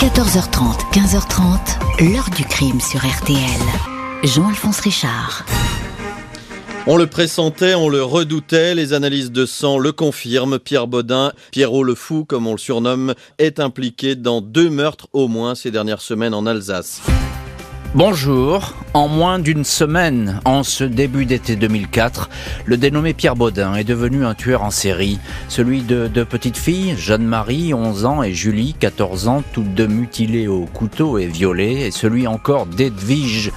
14h30, 15h30, l'heure du crime sur RTL. Jean-Alphonse Richard. On le pressentait, on le redoutait, les analyses de sang le confirment. Pierre Baudin, Pierrot le Fou, comme on le surnomme, est impliqué dans deux meurtres au moins ces dernières semaines en Alsace. Bonjour. En moins d'une semaine, en ce début d'été 2004, le dénommé Pierre Baudin est devenu un tueur en série. Celui de deux petites filles, Jeanne-Marie, 11 ans, et Julie, 14 ans, toutes deux mutilées au couteau et violées, et celui encore d'Edwige,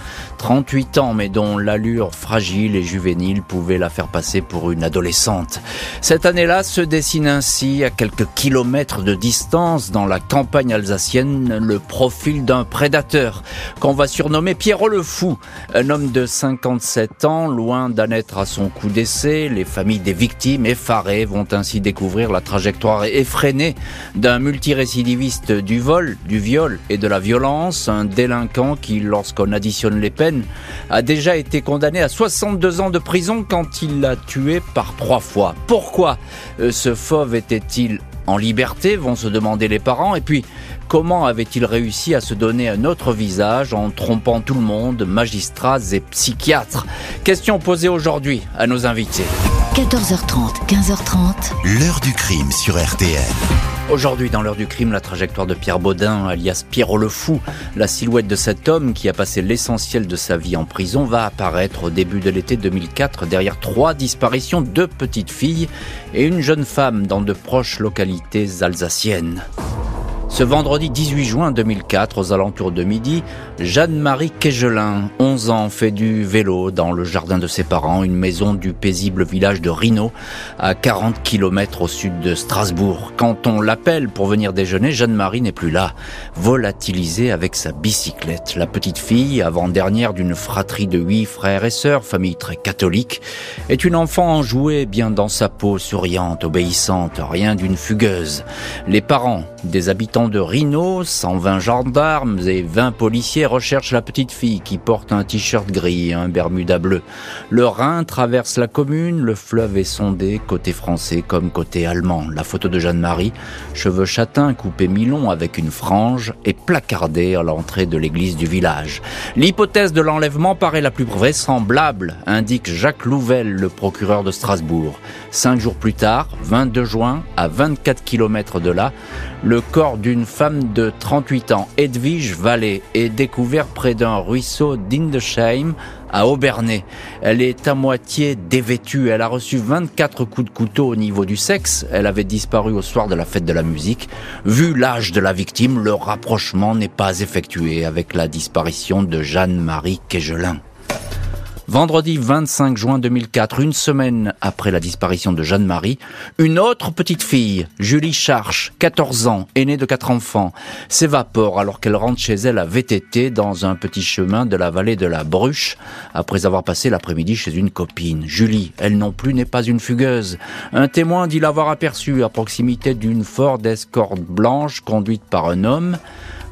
38 ans, mais dont l'allure fragile et juvénile pouvait la faire passer pour une adolescente. Cette année-là se dessine ainsi, à quelques kilomètres de distance, dans la campagne alsacienne, le profil d'un prédateur qu'on va surnommé Pierrot le Fou. Un homme de 57 ans, loin d'en être à son coup d'essai, les familles des victimes effarées vont ainsi découvrir la trajectoire effrénée d'un multirécidiviste du vol, du viol et de la violence, un délinquant qui, lorsqu'on additionne les peines, a déjà été condamné à 62 ans de prison quand il l'a tué par trois fois. Pourquoi euh, ce fauve était-il en liberté, vont se demander les parents, et puis comment avait-il réussi à se donner un autre visage en trompant tout le monde, magistrats et psychiatres? Question posée aujourd'hui à nos invités. 14h30, 15h30. L'heure du crime sur RTL. Aujourd'hui, dans l'heure du crime, la trajectoire de Pierre Baudin, alias Pierrot le Fou, la silhouette de cet homme qui a passé l'essentiel de sa vie en prison, va apparaître au début de l'été 2004 derrière trois disparitions, deux petites filles et une jeune femme dans de proches localités alsaciennes. Ce vendredi 18 juin 2004, aux alentours de midi, Jeanne-Marie Kegelin, 11 ans, fait du vélo dans le jardin de ses parents, une maison du paisible village de Rino, à 40 km au sud de Strasbourg. Quand on l'appelle pour venir déjeuner, Jeanne-Marie n'est plus là, volatilisée avec sa bicyclette. La petite fille, avant-dernière d'une fratrie de huit frères et sœurs, famille très catholique, est une enfant enjouée, bien dans sa peau, souriante, obéissante, rien d'une fugueuse. Les parents des habitants de Rhino, 120 gendarmes et 20 policiers recherchent la petite fille qui porte un t-shirt gris et un bermuda bleu. Le Rhin traverse la commune, le fleuve est sondé côté français comme côté allemand. La photo de Jeanne-Marie, cheveux châtains coupés mi-long avec une frange, est placardée à l'entrée de l'église du village. L'hypothèse de l'enlèvement paraît la plus vraisemblable, indique Jacques Louvel, le procureur de Strasbourg. Cinq jours plus tard, 22 juin, à 24 km de là, le corps d'une femme de 38 ans, Edwige Vallée, est découvert près d'un ruisseau d'Indesheim à Aubernay. Elle est à moitié dévêtue. Elle a reçu 24 coups de couteau au niveau du sexe. Elle avait disparu au soir de la fête de la musique. Vu l'âge de la victime, le rapprochement n'est pas effectué avec la disparition de Jeanne-Marie Kegelin. Vendredi 25 juin 2004, une semaine après la disparition de Jeanne-Marie, une autre petite fille, Julie Charche, 14 ans, aînée de quatre enfants, s'évapore alors qu'elle rentre chez elle à VTT dans un petit chemin de la vallée de la Bruche, après avoir passé l'après-midi chez une copine. Julie, elle non plus, n'est pas une fugueuse. Un témoin dit l'avoir aperçue à proximité d'une Ford Escort blanche conduite par un homme.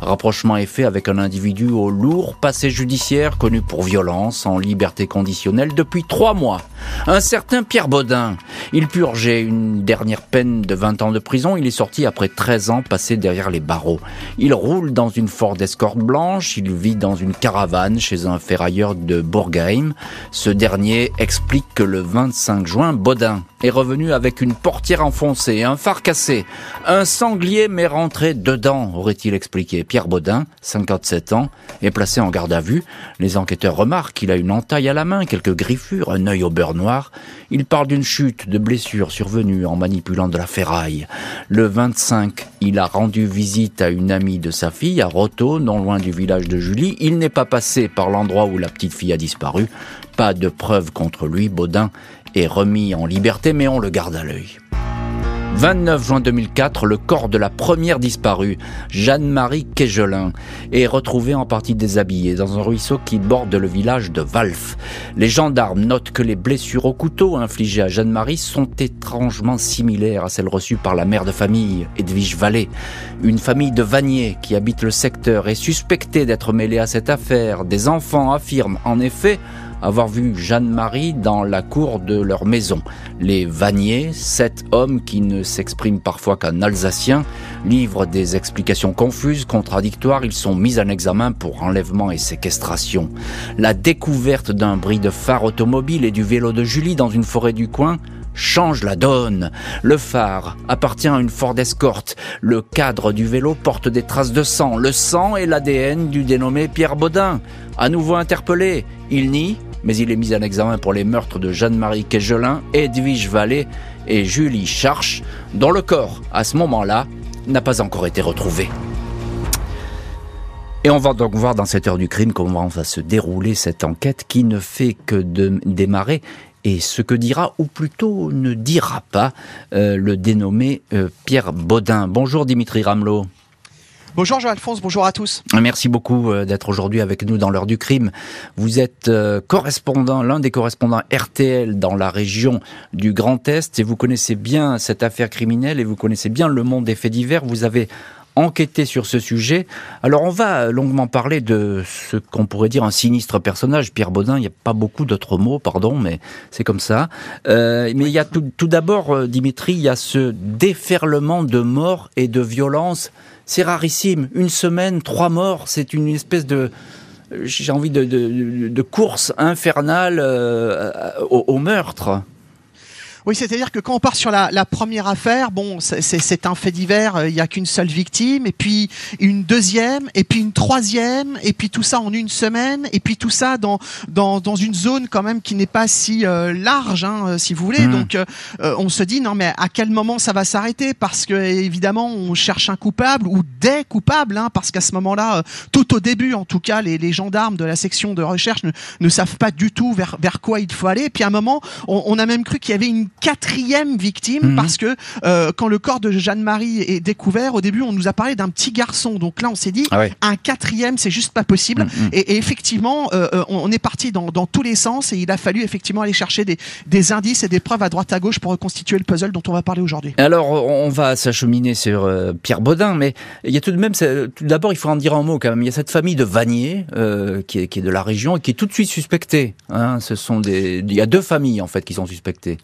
Rapprochement est fait avec un individu au lourd passé judiciaire connu pour violence en liberté conditionnelle depuis trois mois. Un certain Pierre Baudin. Il purgeait une dernière peine de 20 ans de prison. Il est sorti après 13 ans passés derrière les barreaux. Il roule dans une Ford Escort blanche. Il vit dans une caravane chez un ferrailleur de Bourgheim. Ce dernier explique que le 25 juin, Baudin est revenu avec une portière enfoncée, un phare cassé. Un sanglier m'est rentré dedans, aurait-il expliqué. Pierre Baudin, 57 ans, est placé en garde à vue. Les enquêteurs remarquent qu'il a une entaille à la main, quelques griffures, un œil au beurre noir. Il parle d'une chute, de blessures survenues en manipulant de la ferraille. Le 25, il a rendu visite à une amie de sa fille, à Roto, non loin du village de Julie. Il n'est pas passé par l'endroit où la petite fille a disparu. Pas de preuves contre lui, Baudin est remis en liberté, mais on le garde à l'œil. 29 juin 2004, le corps de la première disparue, Jeanne-Marie Kegelin, est retrouvé en partie déshabillé dans un ruisseau qui borde le village de Valf. Les gendarmes notent que les blessures au couteau infligées à Jeanne-Marie sont étrangement similaires à celles reçues par la mère de famille, Edwige Vallée. Une famille de Vanier qui habite le secteur est suspectée d'être mêlée à cette affaire. Des enfants affirment en effet avoir vu Jeanne-Marie dans la cour de leur maison. Les Vanier, sept hommes qui ne s'expriment parfois qu'en alsacien, livrent des explications confuses, contradictoires. Ils sont mis en examen pour enlèvement et séquestration. La découverte d'un bris de phare automobile et du vélo de Julie dans une forêt du coin change la donne. Le phare appartient à une Ford Escort. Le cadre du vélo porte des traces de sang. Le sang est l'ADN du dénommé Pierre Baudin. À nouveau interpellé, il nie, mais il est mis en examen pour les meurtres de Jeanne-Marie Quégelin, Edwige Vallée et Julie Charche, dont le corps, à ce moment-là, n'a pas encore été retrouvé. Et on va donc voir dans cette heure du crime comment va se dérouler cette enquête qui ne fait que démarrer et ce que dira, ou plutôt ne dira pas, euh, le dénommé euh, Pierre Baudin. Bonjour Dimitri Ramelot. Bonjour Jean-Alphonse, bonjour à tous. Merci beaucoup euh, d'être aujourd'hui avec nous dans l'heure du crime. Vous êtes correspondant, l'un des correspondants RTL dans la région du Grand Est et vous connaissez bien cette affaire criminelle et vous connaissez bien le monde des faits divers. Vous avez enquêter sur ce sujet. Alors on va longuement parler de ce qu'on pourrait dire un sinistre personnage, Pierre Baudin. Il n'y a pas beaucoup d'autres mots, pardon, mais c'est comme ça. Euh, mais il y a tout, d'abord, euh, Dimitri, il y a ce déferlement de morts et de violences. C'est rarissime. Une semaine, trois morts, c'est une espèce de j'ai envie de, course infernale euh, au meurtre. Oui, c'est-à-dire que quand on part sur la, la première affaire, bon, c'est un fait divers, euh, il n'y a qu'une seule victime, et puis une deuxième, et puis une troisième, et puis tout ça en une semaine, et puis tout ça dans dans, dans une zone quand même qui n'est pas si euh, large, hein, euh, si vous voulez. Mmh. Donc on se dit non mais à quel moment ça va s'arrêter? Parce que évidemment on cherche un coupable ou des coupables, hein, parce qu'à ce moment-là, tout au début en tout cas, les, les gendarmes de la section de recherche ne, ne savent pas du tout vers vers quoi il faut aller. Et puis à un moment, on, on a même cru qu'il y avait une quatrième victime mhm. parce que euh, quand le corps de Jeanne-Marie est découvert, au début on nous a parlé d'un petit garçon. Donc là on s'est dit ah un quatrième c'est juste pas possible. Mhm. Et, et, effectivement euh, euh, on est parti dans, dans, tous les sens et il a fallu effectivement aller chercher des, des, indices et des preuves à droite à gauche pour reconstituer le puzzle dont on va parler aujourd'hui. Alors on va s'acheminer sur euh, Pierre Baudin, mais il y a tout de même, tout d'abord il faut en dire un mot quand même. Il y a cette famille de Vanier euh, qui, est, qui est de la région et qui est tout de suite suspectée. Hein. Ce sont des, il y a deux familles en fait qui sont suspectées.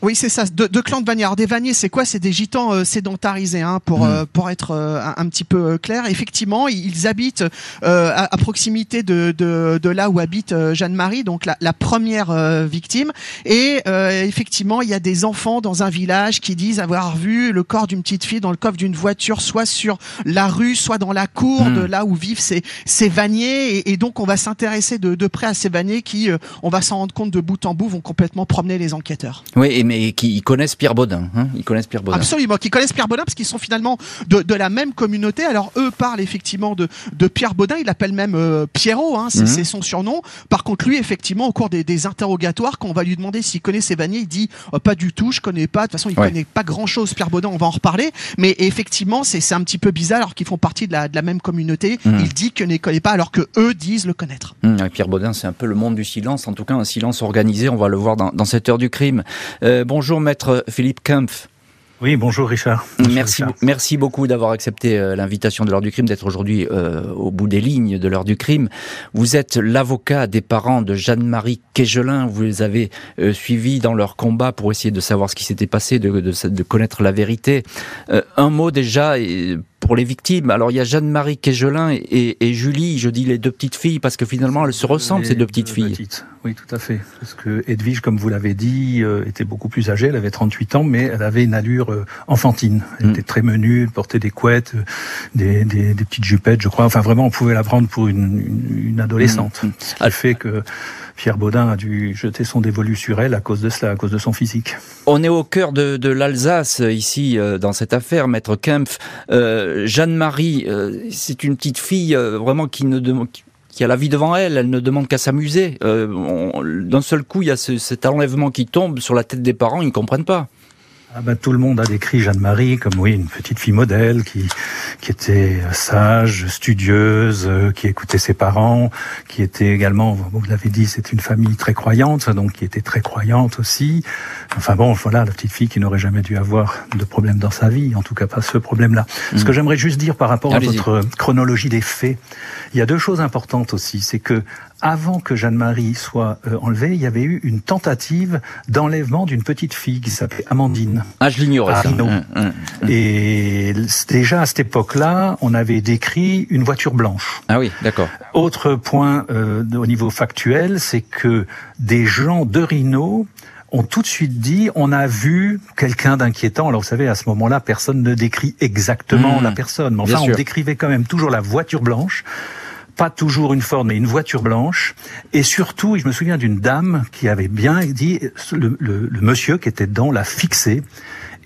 Oui, c'est ça. Deux, de clans de Vanier. Alors, des Vaniers, c'est quoi? C'est des gitans euh, sédentarisés, hein, pour mm. euh, pour être euh, un, petit peu clair. Effectivement, ils habitent à, à, proximité de, de, de là où habite Jeanne-Marie, donc la, la première victime. Et effectivement, il y a des enfants dans un village qui disent avoir vu le corps d'une petite fille dans le coffre d'une voiture, soit sur la rue, soit dans la cour mm. de là où vivent ces ces Vaniers. Et, et donc, on va s'intéresser de, de près à ces Vaniers qui, on va s'en rendre compte de bout en bout, vont complètement promener les enquêteurs. Oui. Et mais qui connaissent Pierre Baudin. Hein ils connaissent Pierre Baudin. Absolument, qui connaissent Pierre Baudin parce qu'ils sont finalement de, de, la même communauté. Alors eux parlent effectivement de, de Pierre Baudin. Il l'appelle même euh, Pierrot, hein, c'est mhm. son surnom. Par contre, lui, effectivement, au cours des, des interrogatoires, quand on va lui demander s'il connaît Sévanier, il dit oh, pas du tout, je connais pas. De toute façon, il connaît pas grand-chose. Pierre Baudin, on va en reparler. Mais effectivement, c'est un petit peu bizarre alors qu'ils font partie de la, de la même communauté. Mhm. Il dit que ne connaît pas alors que eux disent le connaître. Mhm. Pierre Baudin, c'est un peu le monde du silence, en tout cas un silence organisé. On va le voir dans, dans cette heure du crime. Euh, bonjour, maître Philippe Kempf. Oui, bonjour Richard. merci, merci beaucoup d'avoir accepté euh, l'invitation de l'heure du crime, d'être aujourd'hui euh, au bout des lignes de l'heure du crime. Vous êtes l'avocat des parents de Jeanne-Marie Quégelin. Vous les avez euh, suivis dans leur combat pour essayer de savoir ce qui s'était passé, de, de, de, connaître la vérité. Euh, un mot déjà pour les victimes. Alors il y a Jeanne-Marie Quégelin et, et, Julie, je dis les deux petites filles, parce que finalement elles se ressemblent, ces deux petites filles. Petites. Oui, tout à fait. Parce que Edwige, comme vous l'avez dit, euh, était beaucoup plus âgée, elle avait 38 ans, mais elle avait une allure euh, enfantine. Elle mm. était très menue, elle portait des couettes, euh, des, des, des, petites jupettes, je crois. Enfin vraiment, on pouvait la prendre pour une, une, une adolescente. Mm. Ce qui fait que Pierre Baudin a dû jeter son dévolu sur elle à cause de cela, à cause de son physique. On est au cœur de, l'Alsace ici euh, dans cette affaire, maître Kempf. Euh, Jeanne-Marie, euh, c'est une petite fille euh, vraiment qui a la vie devant elle, elle ne demande qu'à s'amuser. Euh, D'un seul coup, il y a ce, cet enlèvement qui tombe sur la tête des parents, ils ne comprennent pas. Ah bah, tout le monde a décrit Jeanne-Marie comme oui une petite fille modèle qui qui était sage, studieuse, euh, qui écoutait ses parents, qui était également, vous l'avez dit, c'est une famille très croyante, donc qui était très croyante aussi. Enfin bon, voilà, la petite fille qui n'aurait jamais dû avoir de problème dans sa vie, en tout cas pas ce problème-là. Ce que mmh. j'aimerais juste dire par rapport à votre chronologie des faits, il y a deux choses importantes aussi, c'est que avant que Jeanne-Marie soit euh, enlevée, il y avait eu une tentative d'enlèvement d'une petite fille qui s'appelait Amandine. Ah, je l'ignorais ça. Hum. Et déjà à cette époque-là, on avait décrit une voiture blanche. Ah oui, d'accord. Autre point euh, au niveau factuel, c'est que des gens de Rhino ont tout de suite dit on a vu quelqu'un d'inquiétant. Alors vous savez, à ce moment-là, personne ne décrit exactement la personne, mais enfin on décrivait quand même toujours la voiture blanche pas toujours une Ford, mais une voiture blanche. Et surtout, je me souviens d'une dame qui avait bien dit, le, le, le monsieur qui était dedans l'a fixé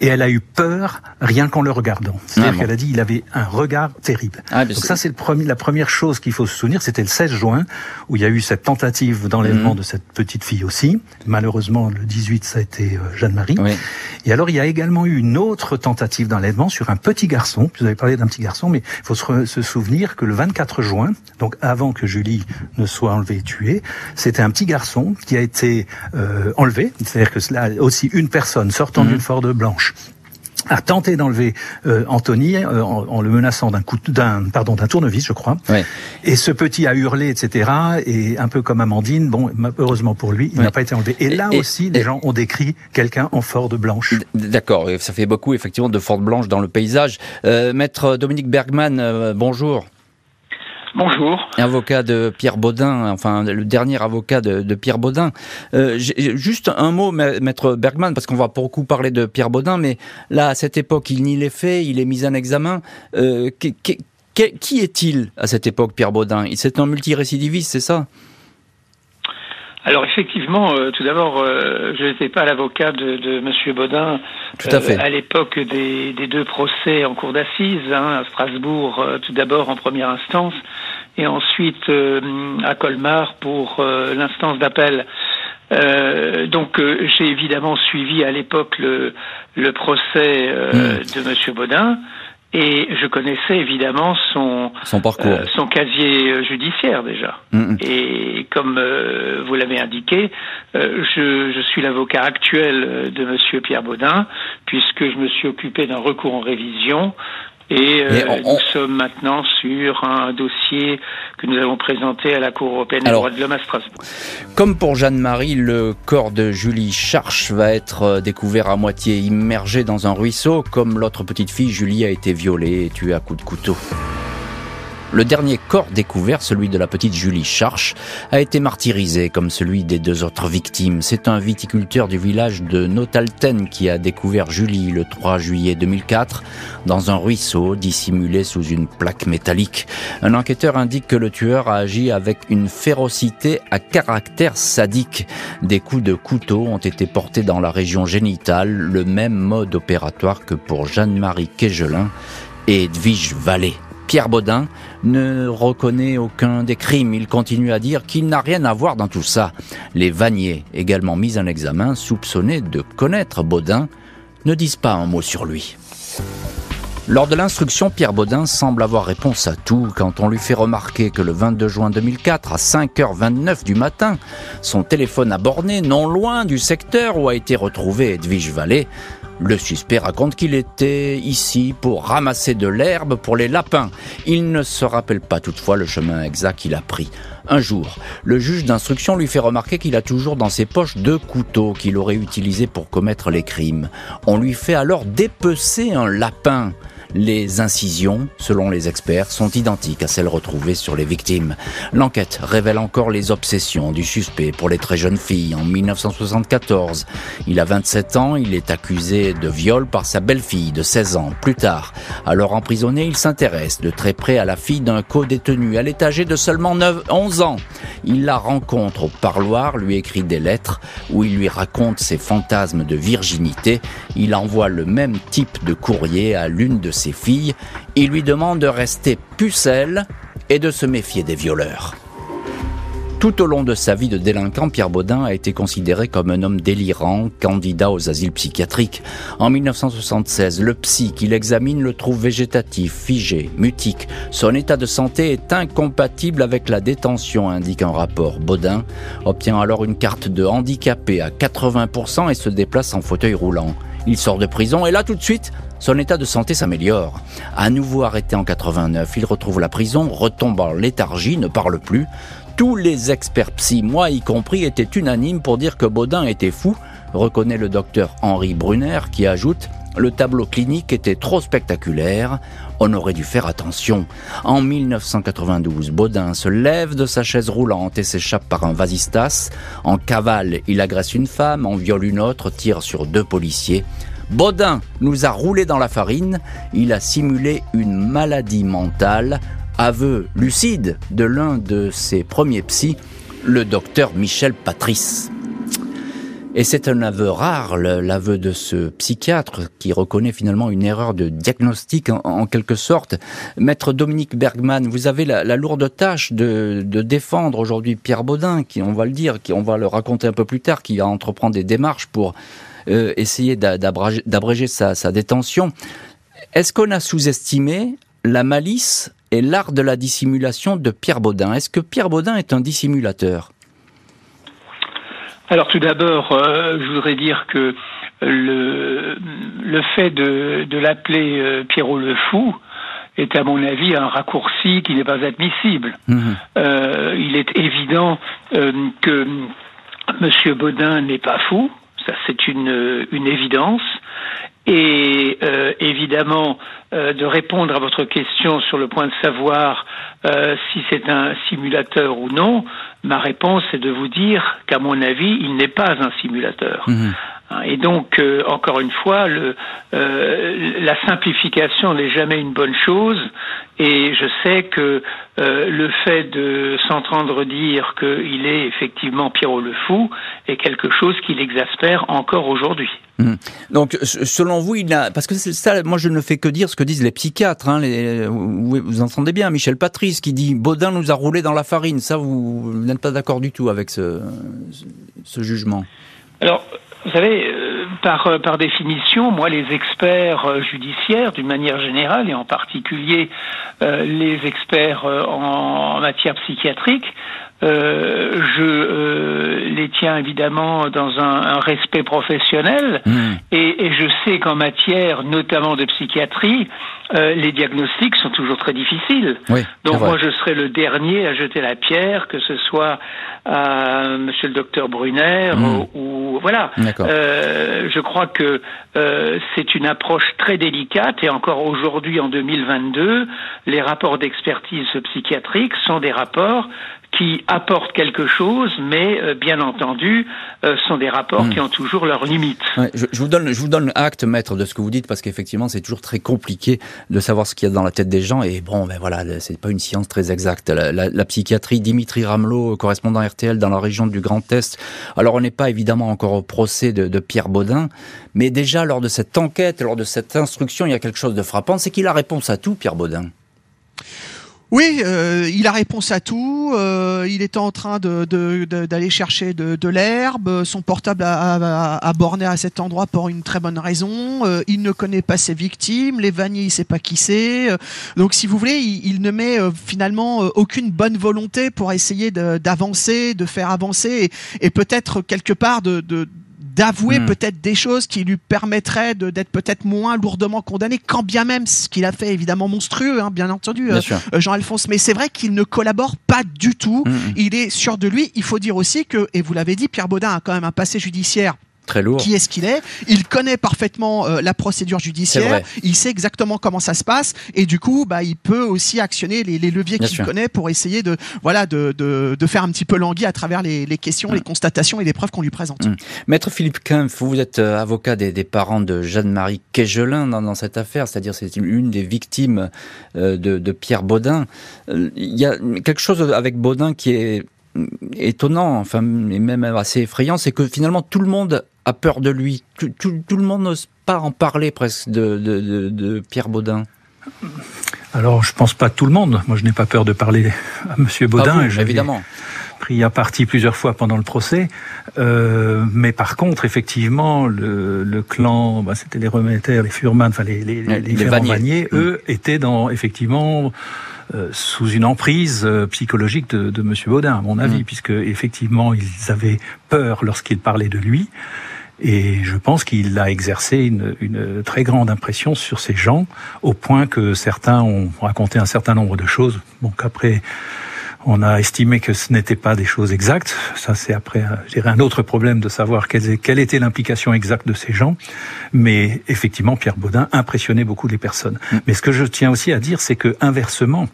et elle a eu peur rien qu'en le regardant. C'est-à-dire ah, qu'elle a dit il avait un regard terrible. Ah, Donc ça c'est le premier, la première chose qu'il faut se souvenir, c'était le 16 juin où il y a eu cette tentative d'enlèvement mhm. de cette petite fille aussi. Malheureusement le 18 ça a été euh, Jeanne-Marie. Oui. Et alors il y a également eu une autre tentative d'enlèvement sur un petit garçon. Vous avez parlé d'un petit garçon, mais il faut se, souvenir que le 24 juin, donc avant que Julie ne soit enlevée et tuée, c'était un petit garçon qui a été euh, enlevé. C'est-à-dire que là aussi une personne sortant mhm. d'une Ford blanche a tenté d'enlever euh, Anthony euh, en, le menaçant d'un coup d'un pardon d'un tournevis je crois. Et ce petit a hurlé etc et un peu comme Amandine bon heureusement pour lui il n'a pas été enlevé. Et là aussi les gens ont décrit quelqu'un en Ford blanche. D'accord ça fait beaucoup effectivement de Ford blanche dans le paysage. Euh, maître Dominique Bergman bonjour Bonjour. Avocat de Pierre Baudin, enfin le dernier avocat de, Pierre Baudin. Euh, juste un mot, maître Bergman, parce qu'on va beaucoup parler de Pierre Baudin, mais là, à cette époque, il nie les faits, il est mis en examen. Euh, qui, est-il à cette époque, Pierre Baudin? C'est un multirécidiviste, c'est ça? Alors effectivement, euh, tout d'abord, je n'étais pas l'avocat de, de Monsieur Baudin tout à, fait. à l'époque des, deux procès en cour d'assises, hein, à Strasbourg, tout d'abord en première instance, et ensuite euh, à Colmar pour euh, l'instance d'appel. Euh, donc j'ai évidemment suivi à l'époque le, le procès hmm. de Monsieur Baudin et je connaissais évidemment son son parcours, son casier judiciaire déjà. Hmm, hmm. Et comme vous l'avez indiqué, je, je suis l'avocat actuel de Monsieur Pierre Baudin puisque je me suis occupé d'un recours en révision et euh, nous sommes maintenant sur un dossier que nous avons présenté à la Cour européenne des droits de l'homme à Strasbourg. Comme pour Jeanne-Marie, le corps de Julie Charche va être euh, découvert à moitié immergé dans un ruisseau, comme l'autre petite fille Julie a été violée et tuée à coups de couteau. Le dernier corps découvert, celui de la petite Julie Charche, a été martyrisé comme celui des deux autres victimes. C'est un viticulteur du village de Notalten qui a découvert Julie le 3 juillet 2004 dans un ruisseau dissimulé sous une plaque métallique. Un enquêteur indique que le tueur a agi avec une férocité à caractère sadique. Des coups de couteau ont été portés dans la région génitale, le même mode opératoire que pour Jeanne-Marie Quégelin et Edwige Vallée. Pierre Baudin ne reconnaît aucun des crimes. Il continue à dire qu'il n'a rien à voir dans tout ça. Les Vaniers, également mis en examen, soupçonnés de connaître Baudin, ne disent pas un mot sur lui. Lors de l'instruction, Pierre Baudin semble avoir réponse à tout quand on lui fait remarquer que le 22 juin 2004, à 5h29 du matin, son téléphone a borné non loin du secteur où a été retrouvé Edwige Vallée. Le suspect raconte qu'il était ici pour ramasser de l'herbe pour les lapins. Il ne se rappelle pas toutefois le chemin exact qu'il a pris. Un jour, le juge d'instruction lui fait remarquer qu'il a toujours dans ses poches deux couteaux qu'il aurait utilisés pour commettre les crimes. On lui fait alors dépecer un lapin. Les incisions, selon les experts, sont identiques à celles retrouvées sur les victimes. L'enquête révèle encore les obsessions du suspect pour les très jeunes filles. En 1974, il a 27 ans, il est accusé de viol par sa belle-fille de 16 ans. Plus tard, alors emprisonné, il s'intéresse de très près à la fille d'un co-détenu. Elle est âgée de seulement 9, 11 ans. Il la rencontre au parloir, lui écrit des lettres où il lui raconte ses fantasmes de virginité. Il envoie le même type de courrier à l'une de ses ses filles, il lui demande de rester pucelle et de se méfier des violeurs. Tout au long de sa vie de délinquant, Pierre Baudin a été considéré comme un homme délirant, candidat aux asiles psychiatriques. En 1976, le psy qui l'examine le trouve végétatif, figé, mutique. Son état de santé est incompatible avec la détention, indique un rapport. Baudin obtient alors une carte de handicapé à 80% et se déplace en fauteuil roulant. Il sort de prison et là tout de suite, son état de santé s'améliore. À nouveau arrêté en 89, il retrouve la prison, retombe en léthargie, ne parle plus. Tous les experts psy, moi y compris, étaient unanimes pour dire que Baudin était fou, reconnaît le docteur Henri Brunner qui ajoute le tableau clinique était trop spectaculaire, on aurait dû faire attention. En 1992, Baudin se lève de sa chaise roulante et s'échappe par un vasistas. En cavale, il agresse une femme, en viole une autre, tire sur deux policiers. Baudin nous a roulé dans la farine, il a simulé une maladie mentale, aveu lucide de l'un de ses premiers psys, le docteur Michel Patrice. Et c'est un aveu rare, l'aveu de ce psychiatre qui reconnaît finalement une erreur de diagnostic en, quelque sorte. Maître Dominique Bergman, vous avez la, lourde tâche de, défendre aujourd'hui Pierre Baudin, qui, on va le dire, qui on va le raconter un peu plus tard, qui va entreprendre des démarches pour euh, essayer d'abréger sa, sa détention. Est-ce qu'on a sous-estimé la malice et l'art de la dissimulation de Pierre Baudin? Est-ce que Pierre Baudin est un dissimulateur? Alors tout d'abord, euh, je voudrais dire que le, le fait de, de l'appeler euh, Pierrot le Fou est à mon avis un raccourci qui n'est pas admissible. Euh, il est évident que M. Baudin n'est pas fou, ça c'est une, une évidence. Et euh, évidemment, euh, de répondre à votre question sur le point de savoir euh, si c'est un simulateur ou non, ma réponse est de vous dire qu'à mon avis, il n'est pas un simulateur. Mhm. Hein, et donc, euh, encore une fois, le, euh, la simplification n'est jamais une bonne chose. Et je sais que euh, le fait de s'entendre dire qu'il est effectivement Pierrot le Fou est quelque chose qui l'exaspère encore aujourd'hui. Mmh. Donc, selon vous, il a, parce que ça, moi je ne fais que dire ce que disent les psychiatres. Hein, vous, entendez bien, Michel Patrice qui dit Baudin nous a roulé dans la farine. Ça, vous, n'êtes pas d'accord du tout avec ce, ce jugement? Alors, vous savez, euh, par, euh, par définition, moi, les experts euh, judiciaires, d'une manière générale, et en particulier les experts en matière psychiatrique, euh, je euh, les tiens évidemment dans un, un respect professionnel hmm. et, et, je sais qu'en matière notamment de psychiatrie, euh, les diagnostics sont toujours très difficiles. Donc moi je serai le dernier à jeter la pierre, que ce soit à Monsieur le docteur Brunner hmm. ou, voilà. Euh, je crois que c'est une approche très délicate et encore aujourd'hui en 2022, les rapports d'expertise psychiatrique sont des rapports qui apportent quelque chose, mais euh, bien entendu, euh, sont des rapports qui hmm. ont toujours leurs limites. je, vous donne, je vous donne acte, maître, de ce que vous dites, parce qu'effectivement, c'est toujours très compliqué de savoir ce qu'il y a dans la tête des gens. Et bon, ben voilà, c'est pas une science très exacte. La, psychiatrie, Dimitri Ramelot, correspondant RTL dans la région du Grand Est. Alors, on n'est pas évidemment encore au procès de, de Pierre Baudin, mais déjà lors de cette enquête, lors de cette instruction, il y a quelque chose de frappant, c'est qu'il a réponse à tout, Pierre Baudin. Oui, euh, il a réponse à tout. Euh, il était en train d'aller de, de, chercher de, l'herbe. Son portable a, a, borné à cet endroit pour une très bonne raison. Euh, il ne connaît pas ses victimes. Les vanilles, il sait pas qui c'est. Donc, si vous voulez, il, ne met finalement aucune bonne volonté pour essayer d'avancer, de, faire avancer et, et peut-être quelque part de, d'avouer hmm. peut-être des choses qui lui permettraient d'être peut-être moins lourdement condamné, quand bien même ce qu'il a fait évidemment monstrueux, hein, bien entendu, euh, euh, Jean-Alphonse. Mais c'est vrai qu'il ne collabore pas du tout. Hmm. Il est sûr de lui. Il faut dire aussi que, et vous l'avez dit, Pierre Baudin a quand même un passé judiciaire Très lourd. Qui est-ce qu'il est? Il connaît parfaitement euh, la procédure judiciaire. Il sait exactement comment ça se passe et du coup, bah, il peut aussi actionner les, les leviers qu'il connaît pour essayer de voilà de, de, de, faire un petit peu languir à travers les, les questions, les constatations et les preuves qu'on lui présente. Mm. Maître Philippe Kempf, vous êtes euh, avocat des, des, parents de Jeanne-Marie Kegelin dans, dans, cette affaire, c'est-à-dire c'est une des victimes euh, de, de Pierre Baudin. Il y a quelque chose avec Baudin qui est étonnant, enfin, et même assez effrayant, c'est que finalement tout le monde a peur de lui. Tout, le monde n'ose pas en parler presque de, de, Pierre Baudin. Alors, je pense pas tout le monde. Moi, je n'ai pas peur de parler à Monsieur Baudin. Vous, évidemment. Pris à partie plusieurs fois pendant le procès, euh, mais par contre, effectivement, le, le clan, bah, c'était les remetteurs, les Furman, enfin les les, les, les, mm. eux étaient dans effectivement sous une emprise euh, psychologique de, de Monsieur Baudin, à mon avis, mm. puisque effectivement ils avaient peur lorsqu'il parlait de lui. Et je pense qu'il a exercé une, une, très grande impression sur ces gens, au point que certains ont raconté un certain nombre de choses. Bon, qu'après, On a estimé que ce n'était pas des choses exactes. Ça, c'est après, je dirais, un autre problème de savoir quelle, quelle était l'implication exacte de ces gens. Mais effectivement, Pierre Baudin impressionnait beaucoup les personnes. Mm. Mais ce que je tiens aussi à dire, c'est que inversement,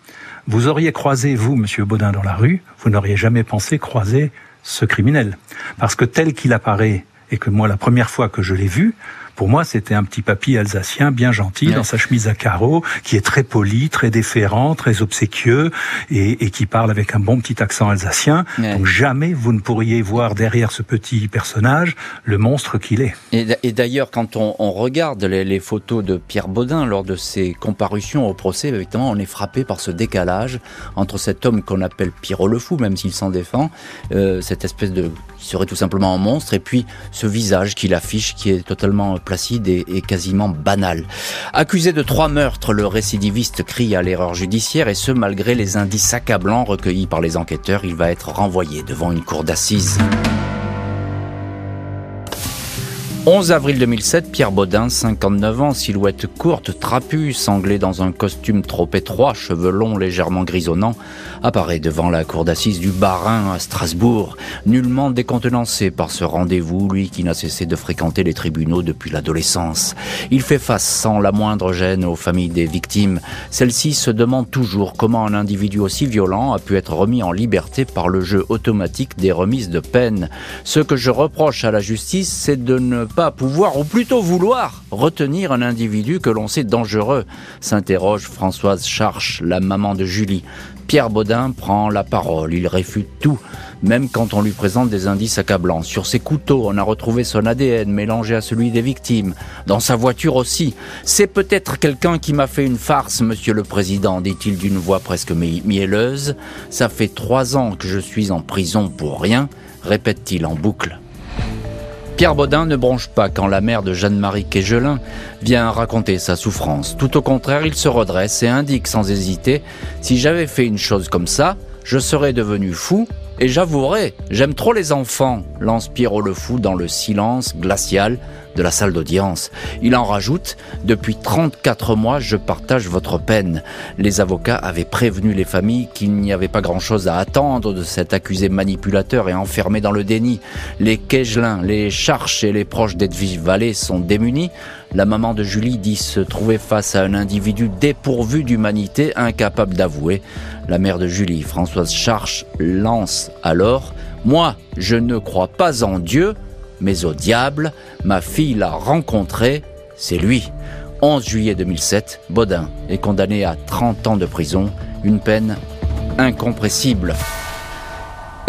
vous auriez croisé, vous, Monsieur Baudin, dans la rue, vous n'auriez jamais pensé croiser ce criminel. Parce que tel qu'il apparaît, et que moi, la première fois que je l'ai vu, pour moi, c'était un petit papy alsacien bien gentil dans sa chemise à carreaux, qui est très poli, très déférent, très obséquieux et, et qui parle avec un bon petit accent alsacien. Donc jamais vous ne pourriez voir derrière ce petit personnage le monstre qu'il est. Et d'ailleurs, quand on, on regarde les, les, photos de Pierre Baudin lors de ses comparutions au procès, évidemment, on est frappé par ce décalage entre cet homme qu'on appelle Pierrot le Fou, même s'il s'en défend, euh, cette espèce de qui serait tout simplement un monstre, et puis ce visage qu'il affiche qui est totalement placide et, quasiment banal. Accusé de trois meurtres, le récidiviste crie à l'erreur judiciaire et ce malgré les indices accablants recueillis par les enquêteurs, il va être renvoyé devant une cour d'assises. 11 avril 2007, Pierre Baudin, 59 ans, silhouette courte, trapue, sanglé dans un costume trop étroit, cheveux longs légèrement grisonnants, apparaît devant la cour d'assises du Barin à Strasbourg, nullement décontenancé par ce rendez-vous, lui qui n'a cessé de fréquenter les tribunaux depuis l'adolescence. Il fait face sans la moindre gêne aux familles des victimes. Celles-ci se demandent toujours comment un individu aussi violent a pu être remis en liberté par le jeu automatique des remises de peine. Ce que je reproche à la justice, c'est de ne pas pouvoir, ou plutôt vouloir, retenir un individu que l'on sait dangereux s'interroge Françoise Charche, la maman de Julie. Pierre Baudin prend la parole, il réfute tout, même quand on lui présente des indices accablants. Sur ses couteaux, on a retrouvé son ADN mélangé à celui des victimes. Dans sa voiture aussi. C'est peut-être quelqu'un qui m'a fait une farce, monsieur le président, dit-il d'une voix presque mielleuse. Ça fait trois ans que je suis en prison pour rien, répète-t-il en boucle. Pierre Baudin ne bronche pas quand la mère de Jeanne-Marie Quégelin vient raconter sa souffrance. Tout au contraire, il se redresse et indique sans hésiter Si j'avais fait une chose comme ça, je serais devenu fou et j'avouerai, j'aime trop les enfants, lance Pierrot le fou dans le silence glacial de la salle d'audience. Il en rajoute, depuis 34 mois, je partage votre peine. Les avocats avaient prévenu les familles qu'il n'y avait pas grand-chose à attendre de cet accusé manipulateur et enfermé dans le déni. Les Kegelin, les Charches et les proches d'Edwige Vallée sont démunis. La maman de Julie dit se trouver face à un individu dépourvu d'humanité, incapable d'avouer. La mère de Julie, Françoise Charche, lance alors Moi, je ne crois pas en Dieu, mais au diable, ma fille l'a rencontré, c'est lui. 11 juillet 2007, Baudin est condamné à 30 ans de prison, une peine incompressible.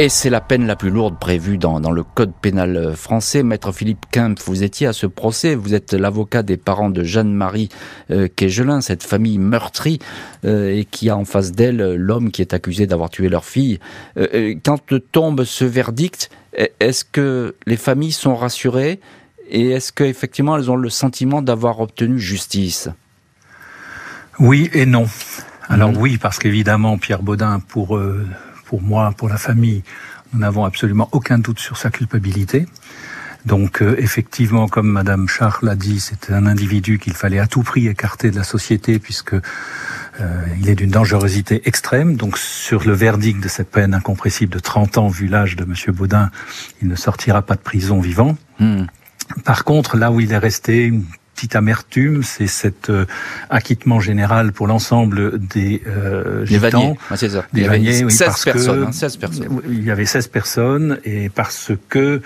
Et c'est la peine la plus lourde prévue dans, le code pénal français. Maître Philippe Kempf, vous étiez à ce procès, vous êtes l'avocat des parents de Jeanne-Marie euh, cette famille meurtrie, euh, et qui a en face d'elle l'homme qui est accusé d'avoir tué leur fille. Euh, euh, quand tombe ce verdict, est-ce que les familles sont rassurées et est-ce qu'effectivement elles ont le sentiment d'avoir obtenu justice? Oui et non. Alors mmh. oui, parce qu'évidemment, Pierre Baudin, pour, euh, pour moi, pour la famille, nous n'avons absolument aucun doute sur sa culpabilité. Donc euh, effectivement, comme Madame Charles l'a dit, c'est un individu qu'il fallait à tout prix écarter de la société puisque euh, il est d'une dangerosité extrême. Donc sur le verdict de cette peine incompressible de 30 ans, vu l'âge de Monsieur Baudin, il ne sortira pas de prison vivant. Hmm. Par contre, là où il est resté petite amertume, c'est cet euh, acquittement général pour l'ensemble des euh, gitans. c'est ça. Des il y 16 personnes, 16 hein, personnes. Il y avait 16 personnes et parce que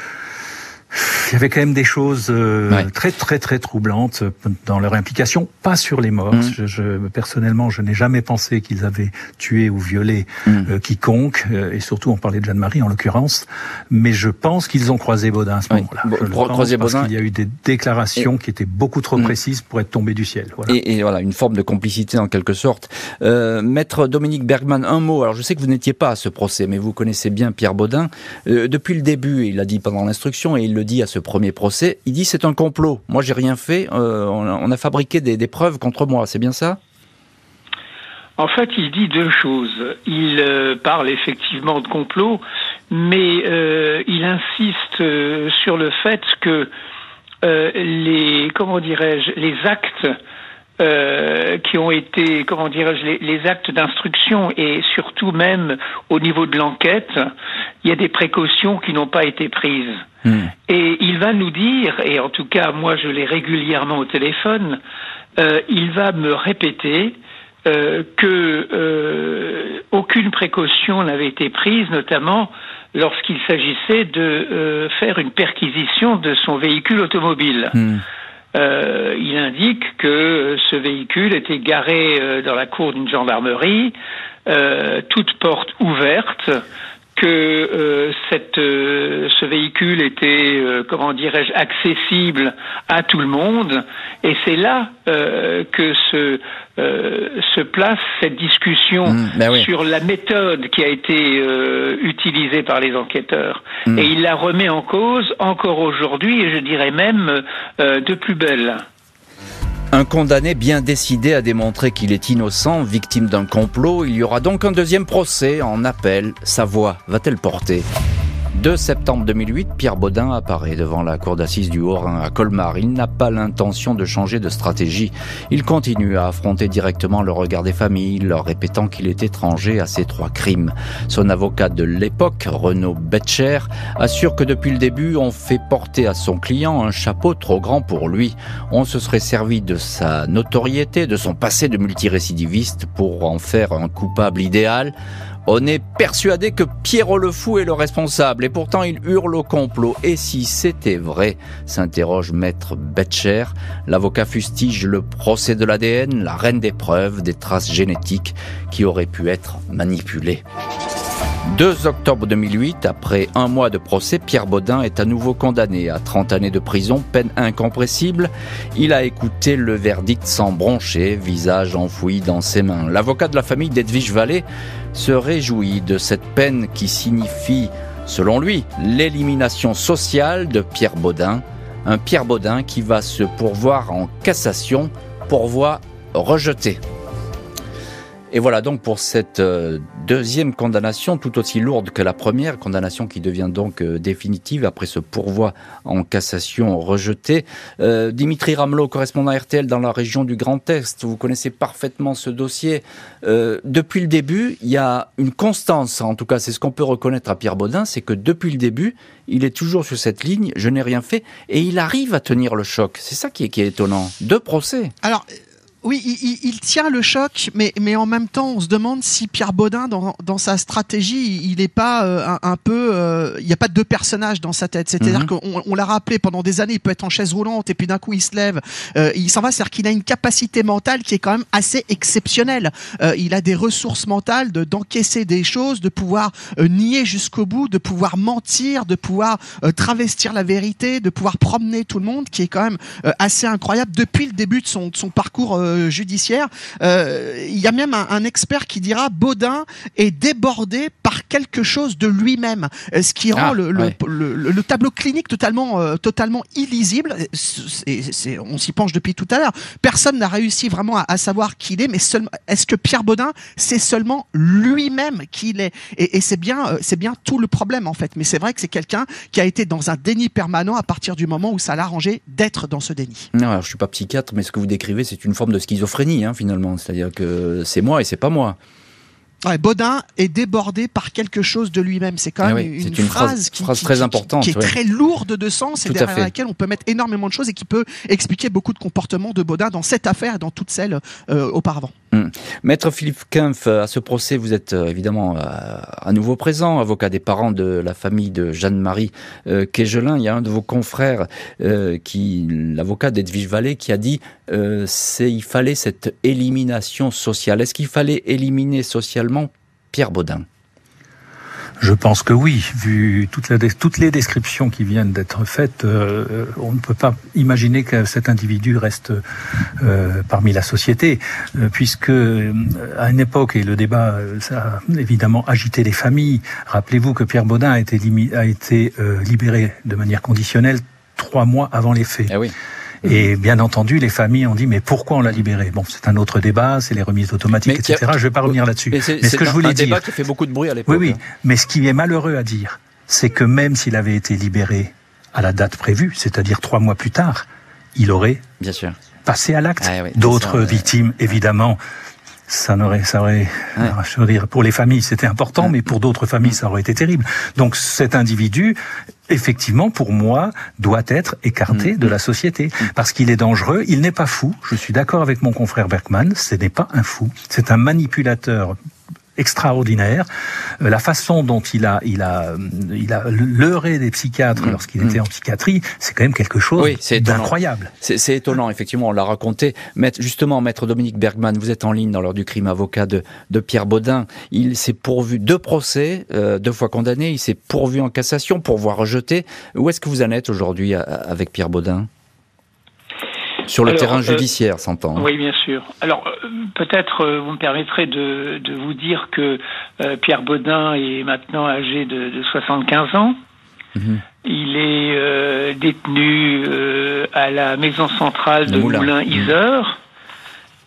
il y avait quand même des choses euh, très très très troublantes dans leur implication, pas sur les morts. Mmh. Je, je, personnellement, je n'ai jamais pensé qu'ils avaient tué ou violé mmh. euh, quiconque, euh, et surtout on parlait de Jeanne-Marie en l'occurrence. Mais je pense qu'ils ont croisé Baudin à ce moment-là. croisé parce qu'il y a eu des déclarations qui étaient beaucoup trop mmh. précises pour être tombées du ciel. Voilà. Et, et, voilà, une forme de complicité en quelque sorte. Maître Dominique Bergman, un mot. Alors je sais que vous n'étiez pas à ce procès, mais vous connaissez bien Pierre Baudin. depuis le début, il l'a dit pendant l'instruction, et il le dit à ce premier procès, il dit c'est un complot. Moi, j'ai rien fait. Euh, on, a, fabriqué des, preuves contre moi. C'est bien ça? En fait, il dit deux choses. Il euh, parle effectivement de complot, mais euh, il insiste sur le fait que les comment dirais-je les actes euh, qui ont été, comment dirais-je, les, actes d'instruction et surtout même au niveau de l'enquête, il y a des précautions qui n'ont pas été prises. Hmm. Et il va nous dire, et en tout cas moi je l'ai régulièrement au téléphone, euh, il va me répéter euh, que euh, aucune précaution n'avait été prise, notamment lorsqu'il s'agissait de euh, faire une perquisition de son véhicule automobile. Hmm. Euh, il indique que ce véhicule était garé euh, dans la cour d'une gendarmerie, euh, toute porte ouverte, que euh, cette, euh, ce véhicule était, euh, comment dirais-je, accessible à tout le monde. Et c'est là que se, se place cette discussion mmh, ben sur la méthode qui a été utilisée par les enquêteurs. Mmh. Et il la remet en cause encore aujourd'hui, et je dirais même de plus belle. Un condamné bien décidé à démontrer qu'il est innocent, victime d'un complot, il y aura donc un deuxième procès en appel. Sa voix va-t-elle porter? 2 septembre 2008, Pierre Baudin apparaît devant la cour d'assises du Haut-Rhin à Colmar. Il n'a pas l'intention de changer de stratégie. Il continue à affronter directement le regard des familles, leur répétant qu'il est étranger à ces trois crimes. Son avocat de l'époque, Renaud Betcher, assure que depuis le début, on fait porter à son client un chapeau trop grand pour lui. On se serait servi de sa notoriété, de son passé de multirécidiviste pour en faire un coupable idéal. On est persuadé que Pierrot le Fou est le responsable et pourtant il hurle au complot. Et si c'était vrai s'interroge maître Betcher. L'avocat fustige le procès de l'ADN, la reine des preuves, des traces génétiques qui auraient pu être manipulées. 2 octobre 2008, après un mois de procès, Pierre Baudin est à nouveau condamné à 30 années de prison, peine incompressible. Il a écouté le verdict sans broncher, visage enfoui dans ses mains. L'avocat de la famille d'Edwige Vallée se réjouit de cette peine qui signifie, selon lui, l'élimination sociale de Pierre Baudin. Un Pierre Baudin qui va se pourvoir en cassation, pourvoi rejeté. Et voilà donc pour cette euh, deuxième condamnation, tout aussi lourde que la première, condamnation qui devient donc euh, définitive après ce pourvoi en cassation rejeté. Euh, Dimitri Ramelot, correspondant RTL dans la région du Grand Est, vous connaissez parfaitement ce dossier. depuis le début, il y a une constance, en tout cas c'est ce qu'on peut reconnaître à Pierre Baudin, c'est que depuis le début, il est toujours sur cette ligne, je n'ai rien fait, et il arrive à tenir le choc. C'est ça qui est, qui est étonnant. Deux procès. Alors, oui, il, il, tient le choc, mais, mais en même temps, on se demande si Pierre Baudin, dans, dans sa stratégie, il n'est pas euh, un, peu... Euh, il n'y a pas deux personnages dans sa tête. C'est-à-dire mhm. qu'on on, l'a rappelé pendant des années, il peut être en chaise roulante et puis d'un coup il se lève, euh, il s'en va. C'est-à-dire qu'il a une capacité mentale qui est quand même assez exceptionnelle. il a des ressources mentales de d'encaisser des choses, de pouvoir nier jusqu'au bout, de pouvoir mentir, de pouvoir travestir la vérité, de pouvoir promener tout le monde, qui est quand même assez incroyable depuis le début de son, de son parcours euh, judiciaire. Euh, il y a même un, expert qui dira Baudin est débordé par quelque chose de lui-même, euh, ce qui rend ah, le, le, tableau clinique totalement, totalement illisible. c'est on s'y penche depuis tout à l'heure. Personne n'a réussi vraiment à, savoir qui il est, mais seulement est-ce que Pierre Baudin c'est seulement lui-même qui il est? Et, et c'est bien, c'est bien tout le problème en fait. Mais c'est vrai que c'est quelqu'un qui a été dans un déni permanent à partir du moment où ça l'a arrangé d'être dans ce déni. Non, alors je suis pas psychiatre, mais ce que vous décrivez, c'est une forme de schizophrénie, hein, finalement. C'est-à-dire que c'est moi et c'est pas moi. Baudin est débordé par quelque chose de lui-même. C'est quand ah même une, phrase, qui, très importante, qui est très lourde de sens et derrière laquelle on peut mettre énormément de choses et qui peut expliquer beaucoup de comportements de Baudin dans cette affaire et dans toutes celles euh, auparavant. Hmm. Maître Philippe Kempf, à ce procès, vous êtes euh, évidemment euh, à nouveau présent, avocat des parents de la famille de Jeanne-Marie euh, Il y a un de vos confrères, qui, l'avocat d'Edwige Vallée, qui a dit il fallait cette élimination sociale. Est-ce qu'il fallait éliminer socialement Pierre Baudin je pense que oui, vu toutes, les descriptions qui viennent d'être faites, euh, on ne peut pas imaginer que cet individu reste euh, parmi la société, euh, puisque à une époque, et le débat ça a évidemment agité les familles, rappelez-vous que Pierre Baudin a été, a été libéré de manière conditionnelle trois mois avant les faits. Ah oui. Et bien entendu, les familles ont dit mais pourquoi on l'a libéré? Bon, c'est un autre débat, c'est les remises automatiques, etc. Je ne vais pas revenir là-dessus. Mais, ce que je voulais un dire, débat qui fait beaucoup de bruit à l'époque. Oui, oui. Hein. Mais ce qui est malheureux à dire, c'est que même s'il avait été libéré à la date prévue, c'est-à-dire trois mois plus tard, il aurait bien sûr passer à l'acte. Ah D'autres victimes, évidemment, ça n'aurait, ça aurait, je veux dire, pour les familles c'était important, mais pour d'autres familles ça aurait été terrible. Donc cet individu, effectivement, pour moi, doit être écarté mm. de la société parce qu'il est dangereux. Il n'est pas fou. Je suis d'accord avec mon confrère Bergman. Ce n'est pas un fou. C'est un manipulateur extraordinaire. Euh, la façon dont il a, il a, euh, il a leurré des psychiatres mm. lorsqu'il était en psychiatrie, c'est quand même quelque chose d'incroyable. C'est étonnant, effectivement, on l'a raconté. Maître, justement, maître Dominique Bergman, vous êtes en ligne dans l'heure du crime, avocat de, de Pierre Baudin. Il s'est pourvu deux procès, euh, deux fois condamné. Il s'est pourvu en cassation, pour voir rejeté. Où est-ce que vous en êtes aujourd'hui avec Pierre Baudin? Sur le terrain euh, judiciaire, s'entend. Hein. Oui, bien sûr. Alors, euh, peut-être euh, vous me permettrez de, vous dire que Pierre Baudin est maintenant âgé de, 75 ans. Mhm. Il est détenu à la maison centrale de Moulin-Isère.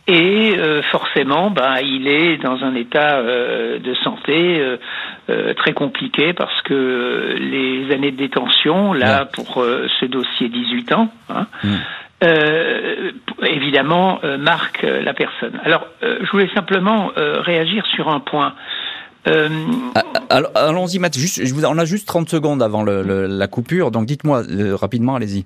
Mhm. Et forcément, bah, il est dans un état de santé très compliqué parce que les années de détention, là, pour ce dossier 18 ans, hein, mhm euh, évidemment euh, marque euh, la personne. Alors, je voulais simplement réagir sur un point. Ah, ah, allons-y, Matt. Juste, je vous, on a juste 30 secondes avant le, la coupure, donc dites-moi rapidement, allez-y.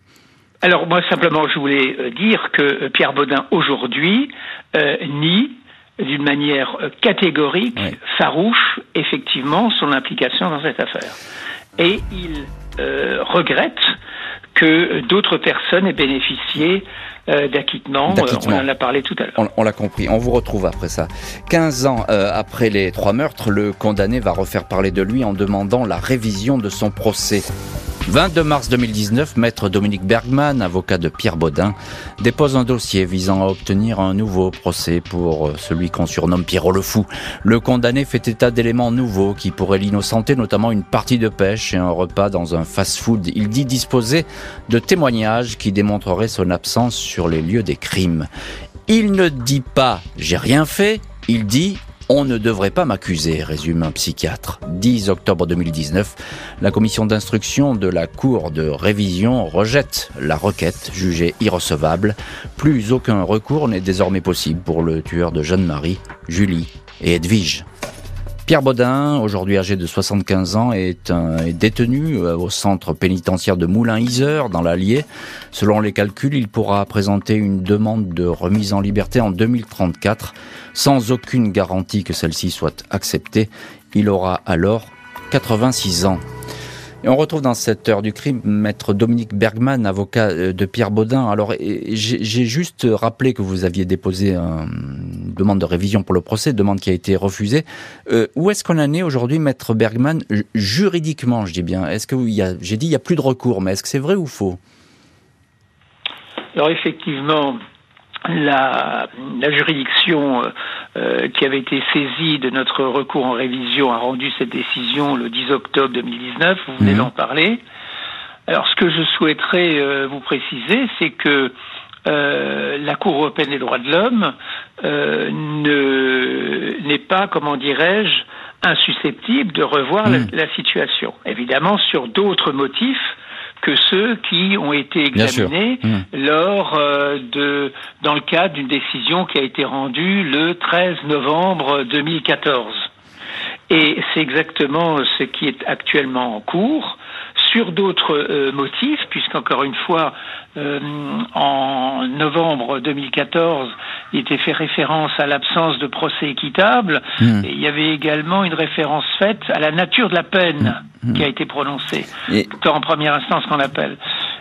Alors, moi, simplement, je voulais dire que Pierre Baudin, aujourd'hui, nie d'une manière catégorique, farouche, effectivement, son implication dans cette affaire. Et il regrette que d'autres personnes aient bénéficié d'acquittement. Euh, on en a parlé tout à l'heure. On, l'a compris. On vous retrouve après ça. 15 ans euh, après les trois meurtres, le condamné va refaire parler de lui en demandant la révision de son procès. 22 mars 2019, maître Dominique Bergman, avocat de Pierre Baudin, dépose un dossier visant à obtenir un nouveau procès pour euh, celui qu'on surnomme Pierrot le Fou. Le condamné fait état d'éléments nouveaux qui pourraient l'innocenter, notamment une partie de pêche et un repas dans un fast-food. Il dit disposer de témoignages qui démontreraient son absence sur les lieux des crimes. Il ne dit pas j'ai rien fait, il dit on ne devrait pas m'accuser, résume un psychiatre. 10 octobre 2019, la commission d'instruction de la Cour de révision rejette la requête jugée irrecevable. Plus aucun recours n'est désormais possible pour le tueur de Jeanne-Marie, Julie et Edwige. Pierre Baudin, aujourd'hui âgé de 75 ans, est, détenu euh, au centre pénitentiaire de Moulin-Isère, dans l'Allier. Selon les calculs, il pourra présenter une demande de remise en liberté en 2034, sans aucune garantie que celle-ci soit acceptée. Il aura alors 86 ans. On retrouve dans cette heure du crime maître Dominique Bergman, avocat euh, de Pierre Baudin. Alors, j'ai juste rappelé que vous aviez déposé une demande de révision pour le procès, demande qui a été refusée. Euh, où est-ce qu'on en est aujourd'hui, maître Bergman, juridiquement, je dis bien? Est-ce que j'ai dit il y a plus de recours, mais est-ce que c'est vrai ou faux? Alors effectivement, la, la, juridiction euh, euh, qui avait été saisie de notre recours en révision a rendu cette décision le 10 octobre 2019, vous venez mhm. d'en parler. Alors ce que je souhaiterais euh, vous préciser, c'est que la Cour européenne des droits de l'homme n'est pas, comment dirais-je, insusceptible de revoir la, mhm. la, situation. Évidemment, sur d'autres motifs que ceux qui ont été examinés mmh. lors euh, de dans le cadre d'une décision qui a été rendue le 13 novembre 2014. Et c'est exactement ce qui est actuellement en cours sur d'autres euh, motifs, puisqu'encore une fois, euh, en novembre 2014, il était fait référence à l'absence de procès équitable, mmh. et il y avait également une référence faite à la nature de la peine mmh. qui a été prononcée, et... en première instance qu'on appelle.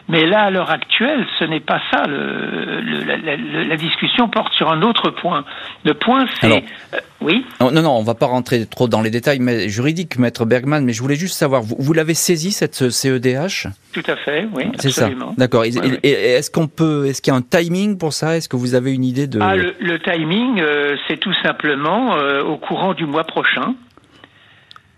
Mais là, à l'heure actuelle, ce n'est pas ça. Le, la, la, discussion porte sur un autre point. Le point, c'est... Euh, oui Non, non, on va pas rentrer trop dans les détails mais, juridiques, Maître Bergman, mais je voulais juste savoir, vous, vous l'avez saisi, cette CEDH Tout à fait, oui, C'est ça, d'accord. Et, est-ce qu'on peut... Est-ce qu'il y a un timing pour ça? Est-ce que vous avez une idée de... Ah, le, timing, euh, c'est tout simplement euh, au courant du mois prochain.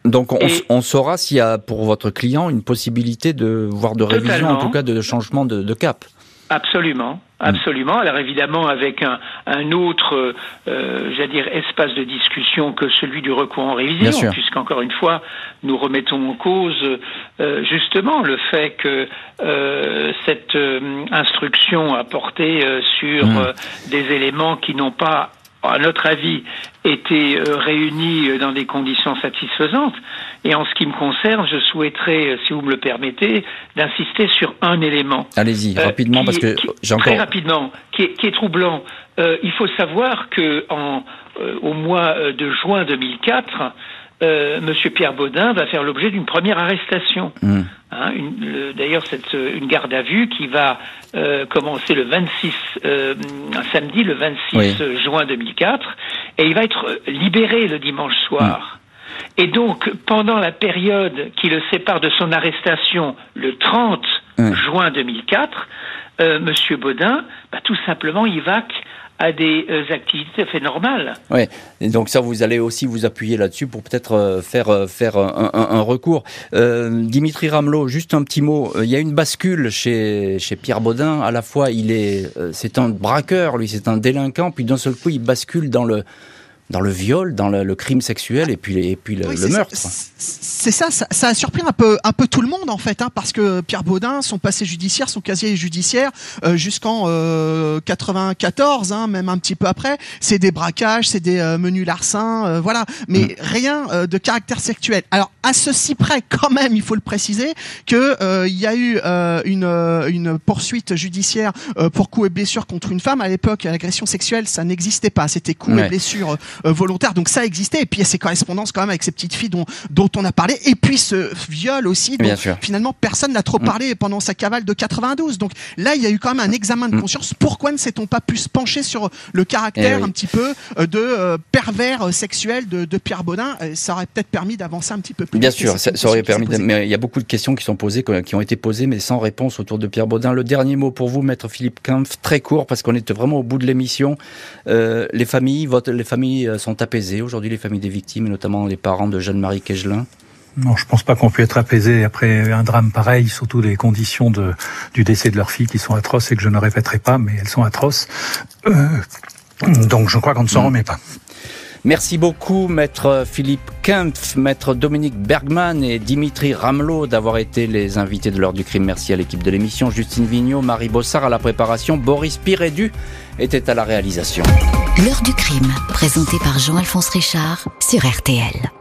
Donc on, saura s'il y a pour votre client une possibilité de voir de révision, en tout cas de changement de, cap. Absolument. Absolument. Alors évidemment avec un, un autre, euh, j'allais dire, espace de discussion que celui du recours en révision, puisqu'encore une fois, nous remettons en cause euh, justement le fait que euh, cette instruction a porté sur mmh. des éléments qui n'ont pas à notre avis, été euh, réunis euh, dans des conditions satisfaisantes. Et en ce qui me concerne, je souhaiterais, euh, si vous me le permettez, d'insister sur un élément. Allez-y, rapidement, parce que j'ai encore... Très rapidement, qui est, qui est troublant. Euh, il faut savoir que en, au mois de juin 2004, euh, Monsieur Pierre Baudin va faire l'objet d'une première arrestation. Mmh. Hein, D'ailleurs, c'est une garde à vue qui va euh, commencer le 26 euh, samedi, le 26 juin 2004, et il va être libéré le dimanche soir. Mmh. Et donc, pendant la période qui le sépare de son arrestation, le 30 mmh. juin 2004, euh, Monsieur Baudin, bah, tout simplement, il va à des euh, activités fait normales. Oui, et donc ça, vous allez aussi vous appuyer là-dessus pour peut-être euh, faire, faire un, recours. Dimitri Ramelot, juste un petit mot. Il y a une bascule chez, chez Pierre Baudin. À la fois, il est, c'est un braqueur, lui, c'est un délinquant, puis d'un seul coup, il bascule dans le dans le viol, dans le, le crime sexuel et puis, et puis le, oui, le meurtre. C'est ça, ça, ça, a surpris un peu, un peu tout le monde en fait, hein, parce que Pierre Baudin, son passé judiciaire, son casier judiciaire, euh, jusqu'en euh, 94, hein, même un petit peu après, c'est des braquages, c'est des euh, menus larcins, euh, voilà, mais mmh. rien de caractère sexuel. Alors à ceci près, quand même, il faut le préciser, que il y a eu une, une poursuite judiciaire pour coups et blessures contre une femme. À l'époque, l'agression sexuelle, ça n'existait pas, c'était coups ouais. et blessures volontaire. Donc ça existait. Et puis il y a ces correspondances quand même avec ces petites filles dont, dont on a parlé. Et puis ce viol aussi, dont finalement personne n'a trop mm. parlé pendant sa cavale de 92. Donc là, il y a eu quand même un examen de mm. conscience. Pourquoi ne s'est-on pas pu se pencher sur le caractère eh oui. un petit peu euh, de euh, pervers euh, sexuel de, de Pierre Baudin Ça aurait peut-être permis d'avancer un petit peu plus. Bien sûr, ça, ça, aurait permis. Mais il y a beaucoup de questions qui sont posées, qui ont été posées, mais sans réponse autour de Pierre Baudin. Le dernier mot pour vous, maître Philippe Kempf, très court, parce qu'on est vraiment au bout de l'émission. Euh, les familles, votre, les familles sont apaisées aujourd'hui, les familles des victimes, et notamment les parents de Jeanne-Marie Kegelin non, je pense pas qu'on puisse être apaisé après un drame pareil, surtout les conditions de, du décès de leur fille qui sont atroces et que je ne répéterai pas, mais elles sont atroces. Euh, donc je crois qu'on ne s'en remet pas. Merci beaucoup, maître Philippe Kempf, maître Dominique Bergman et Dimitri Ramelot d'avoir été les invités de l'heure du crime. Merci à l'équipe de l'émission, Justine Vignot, Marie Bossard à la préparation, Boris Pirédu était à la réalisation. L'heure du crime, présenté par Jean-Alphonse Richard sur RTL.